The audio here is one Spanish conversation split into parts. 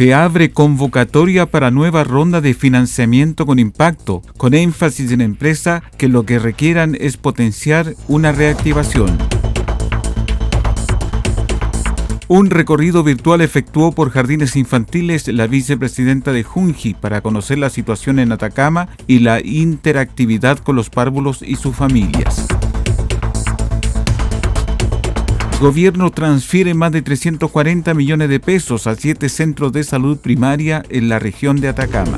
Se abre convocatoria para nueva ronda de financiamiento con impacto, con énfasis en empresas que lo que requieran es potenciar una reactivación. Un recorrido virtual efectuó por Jardines Infantiles la vicepresidenta de Junji para conocer la situación en Atacama y la interactividad con los párvulos y sus familias. Gobierno transfiere más de 340 millones de pesos a siete centros de salud primaria en la región de Atacama.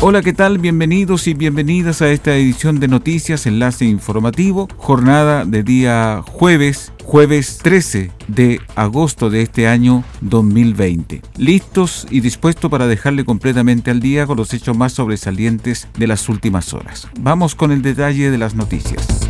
Hola, ¿qué tal? Bienvenidos y bienvenidas a esta edición de Noticias Enlace Informativo, jornada de día jueves, jueves 13 de agosto de este año 2020. Listos y dispuestos para dejarle completamente al día con los hechos más sobresalientes de las últimas horas. Vamos con el detalle de las noticias.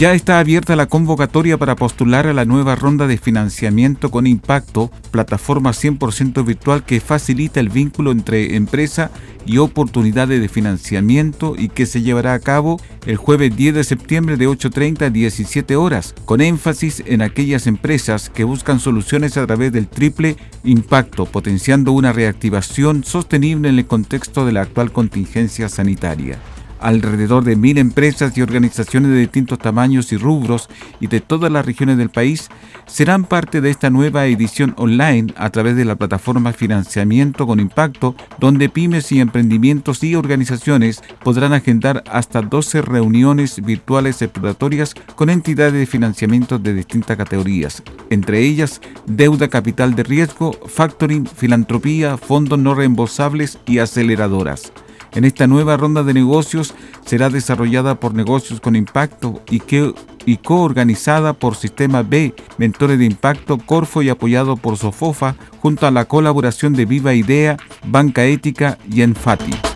Ya está abierta la convocatoria para postular a la nueva ronda de financiamiento con impacto, plataforma 100% virtual que facilita el vínculo entre empresa y oportunidades de financiamiento y que se llevará a cabo el jueves 10 de septiembre de 8.30 a 17 horas, con énfasis en aquellas empresas que buscan soluciones a través del triple impacto, potenciando una reactivación sostenible en el contexto de la actual contingencia sanitaria. Alrededor de mil empresas y organizaciones de distintos tamaños y rubros y de todas las regiones del país serán parte de esta nueva edición online a través de la plataforma Financiamiento con Impacto, donde pymes y emprendimientos y organizaciones podrán agendar hasta 12 reuniones virtuales exploratorias con entidades de financiamiento de distintas categorías, entre ellas deuda capital de riesgo, factoring, filantropía, fondos no reembolsables y aceleradoras en esta nueva ronda de negocios será desarrollada por Negocios con Impacto y, que, y coorganizada por Sistema B, Mentores de Impacto, Corfo y apoyado por Sofofa, junto a la colaboración de Viva Idea, Banca Ética y Enfati.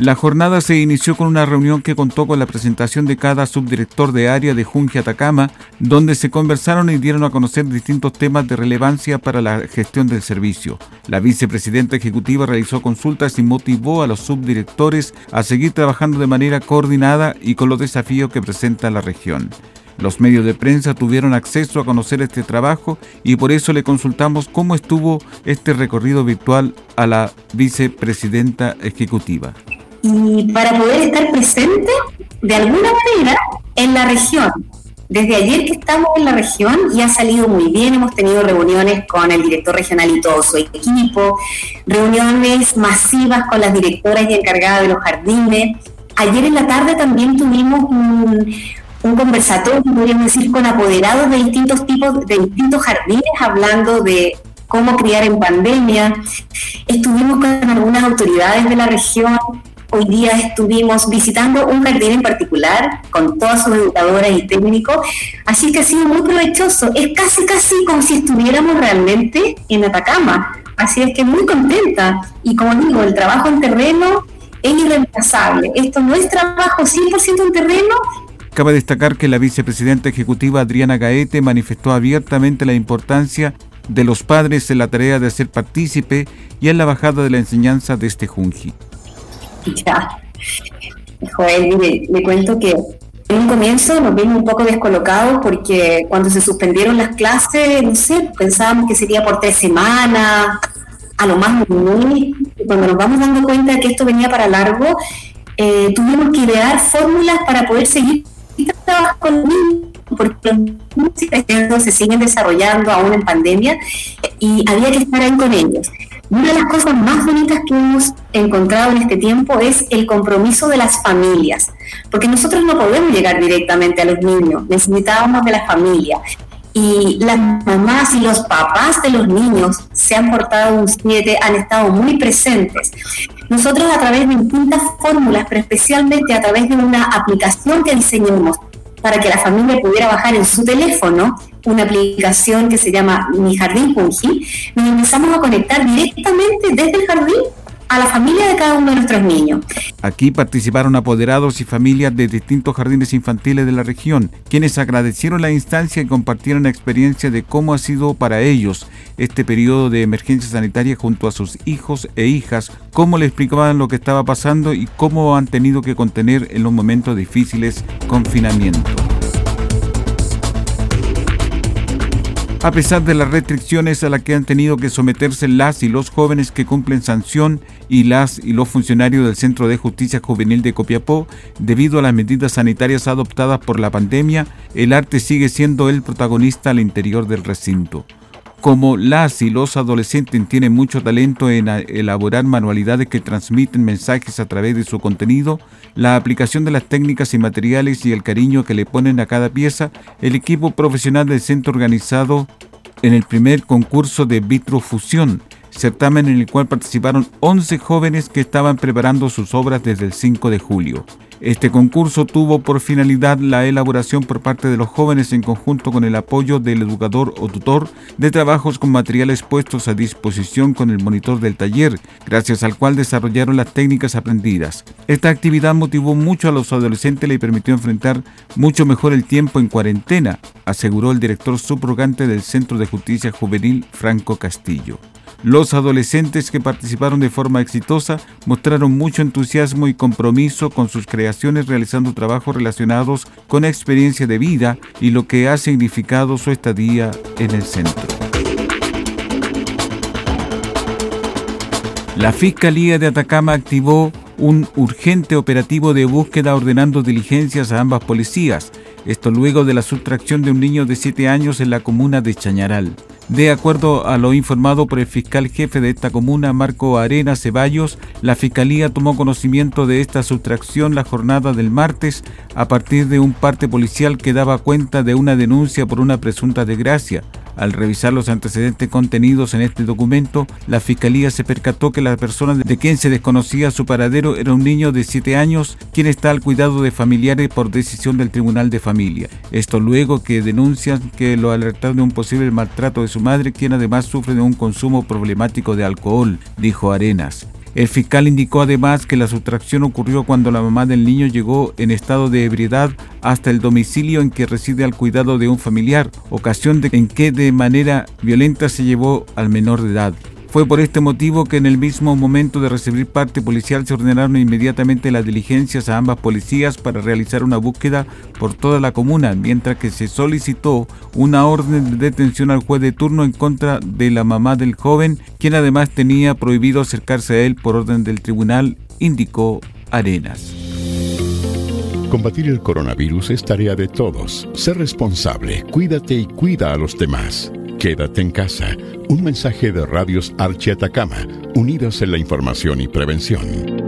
La jornada se inició con una reunión que contó con la presentación de cada subdirector de área de Junji Atacama, donde se conversaron y dieron a conocer distintos temas de relevancia para la gestión del servicio. La vicepresidenta ejecutiva realizó consultas y motivó a los subdirectores a seguir trabajando de manera coordinada y con los desafíos que presenta la región. Los medios de prensa tuvieron acceso a conocer este trabajo y por eso le consultamos cómo estuvo este recorrido virtual a la vicepresidenta ejecutiva y para poder estar presente de alguna manera en la región. Desde ayer que estamos en la región y ha salido muy bien, hemos tenido reuniones con el director regional y todo su equipo, reuniones masivas con las directoras y encargadas de los jardines. Ayer en la tarde también tuvimos un, un conversatorio, podríamos decir, con apoderados de distintos tipos, de distintos jardines, hablando de cómo criar en pandemia. Estuvimos con algunas autoridades de la región Hoy día estuvimos visitando un jardín en particular con todas sus educadoras y técnicos, así que ha sido muy provechoso. Es casi, casi como si estuviéramos realmente en Atacama. Así es que muy contenta. Y como digo, el trabajo en terreno es irreemplazable. Esto no es trabajo 100% en terreno, Cabe destacar que la vicepresidenta ejecutiva Adriana Gaete manifestó abiertamente la importancia de los padres en la tarea de ser partícipe y en la bajada de la enseñanza de este Junji. Ya. Joel, le cuento que en un comienzo nos vimos un poco descolocados porque cuando se suspendieron las clases, no sé, pensábamos que sería por tres semanas, a lo más muy, cuando nos vamos dando cuenta de que esto venía para largo, eh, tuvimos que idear fórmulas para poder seguir trabajando con niños, porque los niños se siguen desarrollando aún en pandemia y había que estar ahí con ellos. Una de las cosas más bonitas que hemos encontrado en este tiempo es el compromiso de las familias, porque nosotros no podemos llegar directamente a los niños, necesitábamos de la familia. Y las mamás y los papás de los niños se han portado un 7, han estado muy presentes. Nosotros a través de distintas fórmulas, pero especialmente a través de una aplicación que diseñamos para que la familia pudiera bajar en su teléfono una aplicación que se llama Mi Jardín Punji, nos empezamos a conectar directamente desde el jardín a la familia de cada uno de nuestros niños. Aquí participaron apoderados y familias de distintos jardines infantiles de la región, quienes agradecieron la instancia y compartieron la experiencia de cómo ha sido para ellos este periodo de emergencia sanitaria junto a sus hijos e hijas, cómo le explicaban lo que estaba pasando y cómo han tenido que contener en los momentos difíciles confinamiento. A pesar de las restricciones a las que han tenido que someterse las y los jóvenes que cumplen sanción y las y los funcionarios del Centro de Justicia Juvenil de Copiapó, debido a las medidas sanitarias adoptadas por la pandemia, el arte sigue siendo el protagonista al interior del recinto. Como las y los adolescentes tienen mucho talento en elaborar manualidades que transmiten mensajes a través de su contenido, la aplicación de las técnicas y materiales y el cariño que le ponen a cada pieza, el equipo profesional del centro organizado en el primer concurso de vitrofusión, certamen en el cual participaron 11 jóvenes que estaban preparando sus obras desde el 5 de julio. Este concurso tuvo por finalidad la elaboración por parte de los jóvenes en conjunto con el apoyo del educador o tutor de trabajos con materiales puestos a disposición con el monitor del taller, gracias al cual desarrollaron las técnicas aprendidas. Esta actividad motivó mucho a los adolescentes y permitió enfrentar mucho mejor el tiempo en cuarentena, aseguró el director subrogante del Centro de Justicia Juvenil Franco Castillo. Los adolescentes que participaron de forma exitosa mostraron mucho entusiasmo y compromiso con sus creaciones realizando trabajos relacionados con experiencia de vida y lo que ha significado su estadía en el centro. La Fiscalía de Atacama activó un urgente operativo de búsqueda ordenando diligencias a ambas policías, esto luego de la sustracción de un niño de 7 años en la comuna de Chañaral. De acuerdo a lo informado por el fiscal jefe de esta comuna, Marco Arena Ceballos, la Fiscalía tomó conocimiento de esta sustracción la jornada del martes a partir de un parte policial que daba cuenta de una denuncia por una presunta desgracia. Al revisar los antecedentes contenidos en este documento, la Fiscalía se percató que la persona de quien se desconocía su paradero era un niño de 7 años, quien está al cuidado de familiares por decisión del Tribunal de Familia. Esto luego que denuncian que lo alertaron de un posible maltrato de su madre, quien además sufre de un consumo problemático de alcohol, dijo Arenas. El fiscal indicó además que la sustracción ocurrió cuando la mamá del niño llegó en estado de ebriedad hasta el domicilio en que reside al cuidado de un familiar, ocasión en que de manera violenta se llevó al menor de edad. Fue por este motivo que en el mismo momento de recibir parte policial se ordenaron inmediatamente las diligencias a ambas policías para realizar una búsqueda por toda la comuna, mientras que se solicitó una orden de detención al juez de turno en contra de la mamá del joven, quien además tenía prohibido acercarse a él por orden del tribunal, indicó Arenas. Combatir el coronavirus es tarea de todos. Sé responsable, cuídate y cuida a los demás. Quédate en casa. Un mensaje de Radios Archi Atacama, unidos en la información y prevención.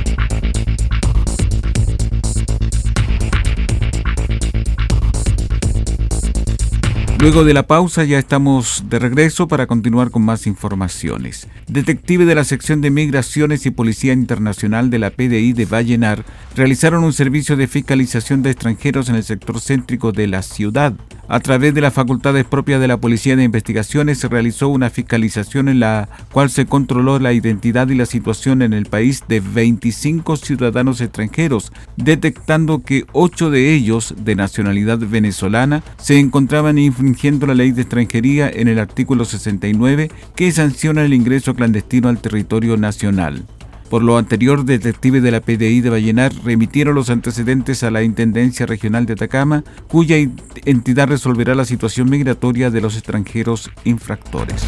Luego de la pausa ya estamos de regreso para continuar con más informaciones. Detective de la sección de Migraciones y Policía Internacional de la PDI de Vallenar realizaron un servicio de fiscalización de extranjeros en el sector céntrico de la ciudad. A través de las facultades propias de la Policía de Investigaciones se realizó una fiscalización en la cual se controló la identidad y la situación en el país de 25 ciudadanos extranjeros, detectando que 8 de ellos, de nacionalidad venezolana, se encontraban infringiendo la ley de extranjería en el artículo 69 que sanciona el ingreso clandestino al territorio nacional. Por lo anterior, detectives de la PDI de Vallenar remitieron los antecedentes a la Intendencia Regional de Atacama, cuya entidad resolverá la situación migratoria de los extranjeros infractores.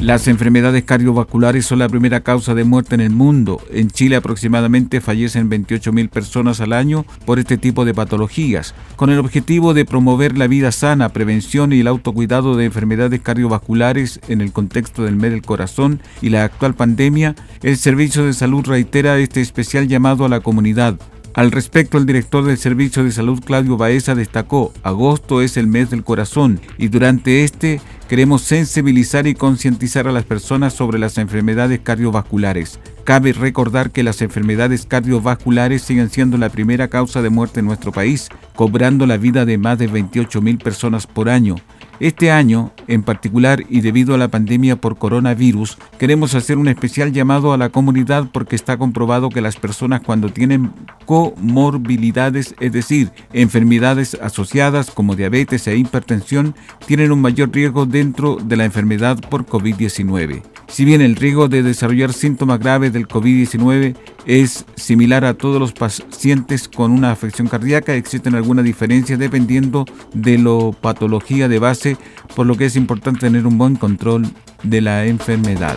Las enfermedades cardiovasculares son la primera causa de muerte en el mundo. En Chile aproximadamente fallecen 28.000 personas al año por este tipo de patologías. Con el objetivo de promover la vida sana, prevención y el autocuidado de enfermedades cardiovasculares en el contexto del mes del corazón y la actual pandemia, el Servicio de Salud reitera este especial llamado a la comunidad. Al respecto, el director del Servicio de Salud, Claudio Baeza, destacó, agosto es el mes del corazón y durante este queremos sensibilizar y concientizar a las personas sobre las enfermedades cardiovasculares. Cabe recordar que las enfermedades cardiovasculares siguen siendo la primera causa de muerte en nuestro país, cobrando la vida de más de 28 mil personas por año. Este año, en particular, y debido a la pandemia por coronavirus, queremos hacer un especial llamado a la comunidad porque está comprobado que las personas cuando tienen comorbilidades, es decir, enfermedades asociadas como diabetes e hipertensión, tienen un mayor riesgo dentro de la enfermedad por COVID-19. Si bien el riesgo de desarrollar síntomas graves del COVID-19 es similar a todos los pacientes con una afección cardíaca, existen algunas diferencias dependiendo de la patología de base, por lo que es importante tener un buen control de la enfermedad.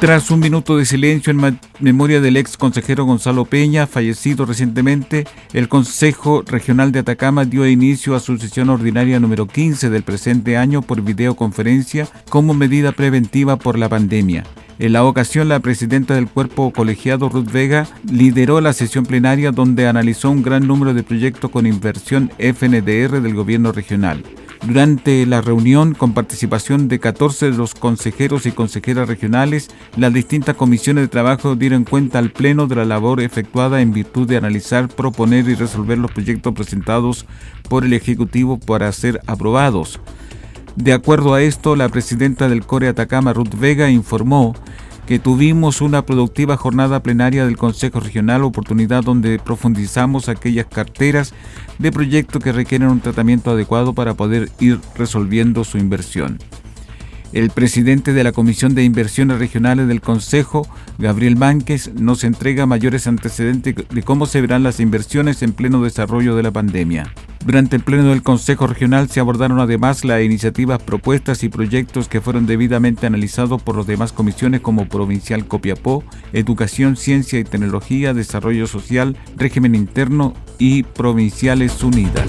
Tras un minuto de silencio en memoria del ex consejero Gonzalo Peña, fallecido recientemente, el Consejo Regional de Atacama dio inicio a su sesión ordinaria número 15 del presente año por videoconferencia como medida preventiva por la pandemia. En la ocasión, la presidenta del cuerpo colegiado, Ruth Vega, lideró la sesión plenaria donde analizó un gran número de proyectos con inversión FNDR del gobierno regional. Durante la reunión, con participación de 14 de los consejeros y consejeras regionales, las distintas comisiones de trabajo dieron cuenta al Pleno de la labor efectuada en virtud de analizar, proponer y resolver los proyectos presentados por el Ejecutivo para ser aprobados. De acuerdo a esto, la presidenta del Core Atacama, Ruth Vega, informó que tuvimos una productiva jornada plenaria del Consejo Regional, oportunidad donde profundizamos aquellas carteras de proyectos que requieren un tratamiento adecuado para poder ir resolviendo su inversión. El presidente de la Comisión de Inversiones Regionales del Consejo, Gabriel Mánquez, nos entrega mayores antecedentes de cómo se verán las inversiones en pleno desarrollo de la pandemia. Durante el pleno del Consejo Regional se abordaron además las iniciativas, propuestas y proyectos que fueron debidamente analizados por las demás comisiones como Provincial Copiapó, Educación, Ciencia y Tecnología, Desarrollo Social, Régimen Interno y Provinciales Unidas.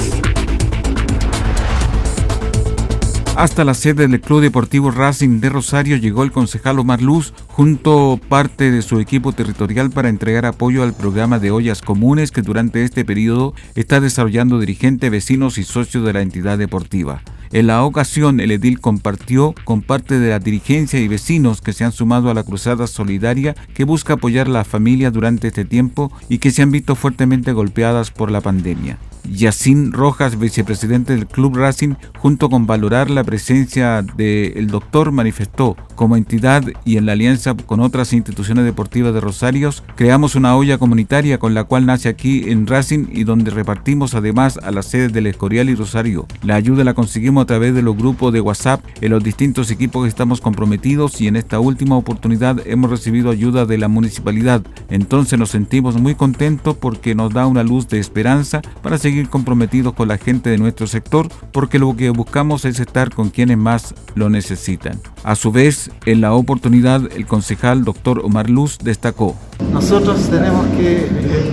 Hasta la sede del Club Deportivo Racing de Rosario llegó el concejal Omar Luz junto parte de su equipo territorial para entregar apoyo al programa de ollas comunes que durante este periodo está desarrollando dirigentes, vecinos y socios de la entidad deportiva. En la ocasión, el edil compartió con parte de la dirigencia y vecinos que se han sumado a la cruzada solidaria que busca apoyar a la familia durante este tiempo y que se han visto fuertemente golpeadas por la pandemia. Yacine Rojas, vicepresidente del Club Racing, junto con valorar la presencia del doctor, manifestó, como entidad y en la alianza con otras instituciones deportivas de Rosarios, creamos una olla comunitaria con la cual nace aquí en Racing y donde repartimos además a las sedes del Escorial y Rosario. La ayuda la conseguimos a través de los grupos de WhatsApp en los distintos equipos que estamos comprometidos y en esta última oportunidad hemos recibido ayuda de la municipalidad. Entonces nos sentimos muy contentos porque nos da una luz de esperanza para seguir comprometidos con la gente de nuestro sector porque lo que buscamos es estar con quienes más lo necesitan. A su vez, en la oportunidad el concejal doctor Omar Luz destacó. Nosotros tenemos que eh,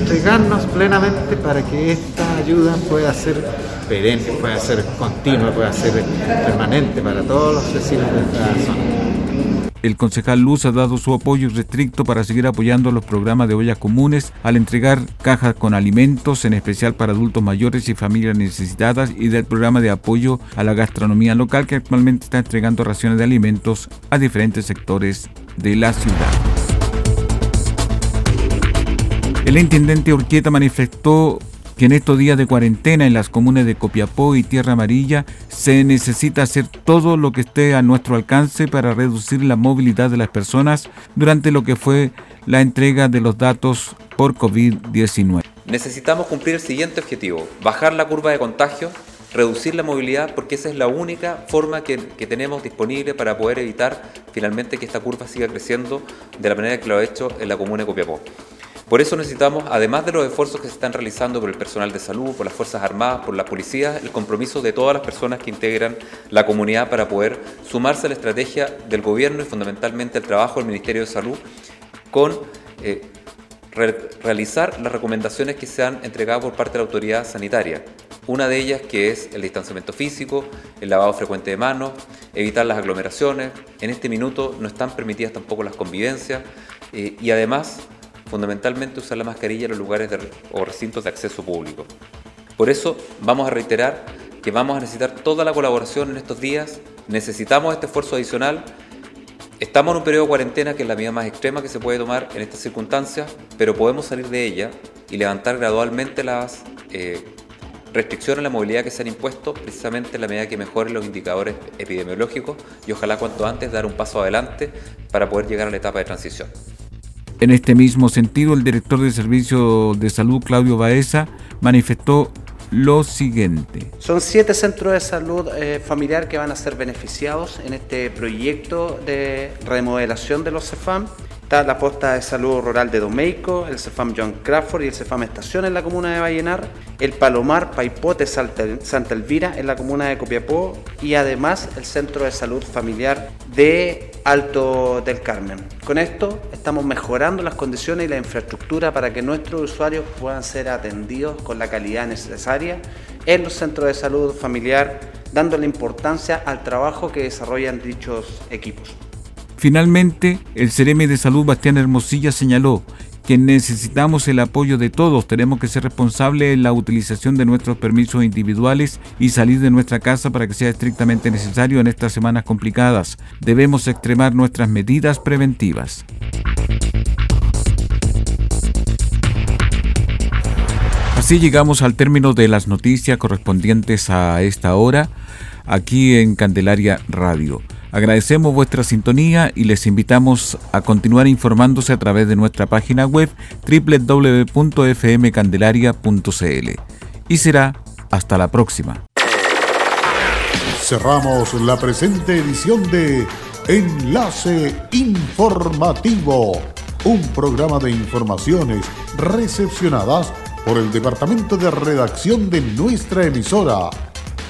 entregarnos plenamente para que esta ayuda pueda ser perenne, ser continua, pueda ser permanente para todos los vecinos de esta zona. El concejal Luz ha dado su apoyo restricto para seguir apoyando los programas de ollas comunes al entregar cajas con alimentos, en especial para adultos mayores y familias necesitadas, y del programa de apoyo a la gastronomía local que actualmente está entregando raciones de alimentos a diferentes sectores de la ciudad. El intendente Urquieta manifestó que en estos días de cuarentena en las comunas de Copiapó y Tierra Amarilla se necesita hacer todo lo que esté a nuestro alcance para reducir la movilidad de las personas durante lo que fue la entrega de los datos por COVID-19. Necesitamos cumplir el siguiente objetivo, bajar la curva de contagio, reducir la movilidad, porque esa es la única forma que, que, tenemos disponible para poder evitar finalmente que esta curva siga creciendo de la manera que lo ha hecho en la comuna de Copiapó. Por eso necesitamos, además de los esfuerzos que se están realizando por el personal de salud, por las Fuerzas Armadas, por la policía, el compromiso de todas las personas que integran la comunidad para poder sumarse a la estrategia del gobierno y fundamentalmente el trabajo del Ministerio de Salud con eh, re realizar las recomendaciones que se han entregado por parte de la autoridad sanitaria. Una de ellas que es el distanciamiento físico, el lavado frecuente de manos, evitar las aglomeraciones. En este minuto no están permitidas tampoco las convivencias eh, y además fundamentalmente usar la mascarilla en los lugares o recintos de acceso público. Por eso vamos a reiterar que vamos a necesitar toda la colaboración en estos días, necesitamos este esfuerzo adicional. Estamos en un periodo de cuarentena que es la medida más extrema que se puede tomar en estas circunstancias, pero podemos salir de ella y levantar gradualmente las eh, restricciones a la movilidad que se han impuesto precisamente en la medida que mejoren los indicadores epidemiológicos y ojalá cuanto antes dar un paso adelante para poder llegar a la etapa de transición. En este mismo sentido, el director de Servicio de Salud, Claudio Baeza, manifestó lo siguiente. Son siete centros de salud eh, familiar que van a ser beneficiados en este proyecto de remodelación de los CEFAM. Está la posta de salud rural de Domeico, el CEFAM John Crawford y el CEFAM Estación en la comuna de Vallenar, el Palomar Paipote Santa Elvira en la comuna de Copiapó y además el Centro de Salud Familiar de Alto del Carmen. Con esto estamos mejorando las condiciones y la infraestructura para que nuestros usuarios puedan ser atendidos con la calidad necesaria en los centros de salud familiar, dándole importancia al trabajo que desarrollan dichos equipos. Finalmente, el Cereme de Salud Bastián Hermosilla señaló que necesitamos el apoyo de todos, tenemos que ser responsables en la utilización de nuestros permisos individuales y salir de nuestra casa para que sea estrictamente necesario en estas semanas complicadas. Debemos extremar nuestras medidas preventivas. Así llegamos al término de las noticias correspondientes a esta hora aquí en Candelaria Radio. Agradecemos vuestra sintonía y les invitamos a continuar informándose a través de nuestra página web www.fmcandelaria.cl. Y será hasta la próxima. Cerramos la presente edición de Enlace Informativo, un programa de informaciones recepcionadas por el Departamento de Redacción de nuestra emisora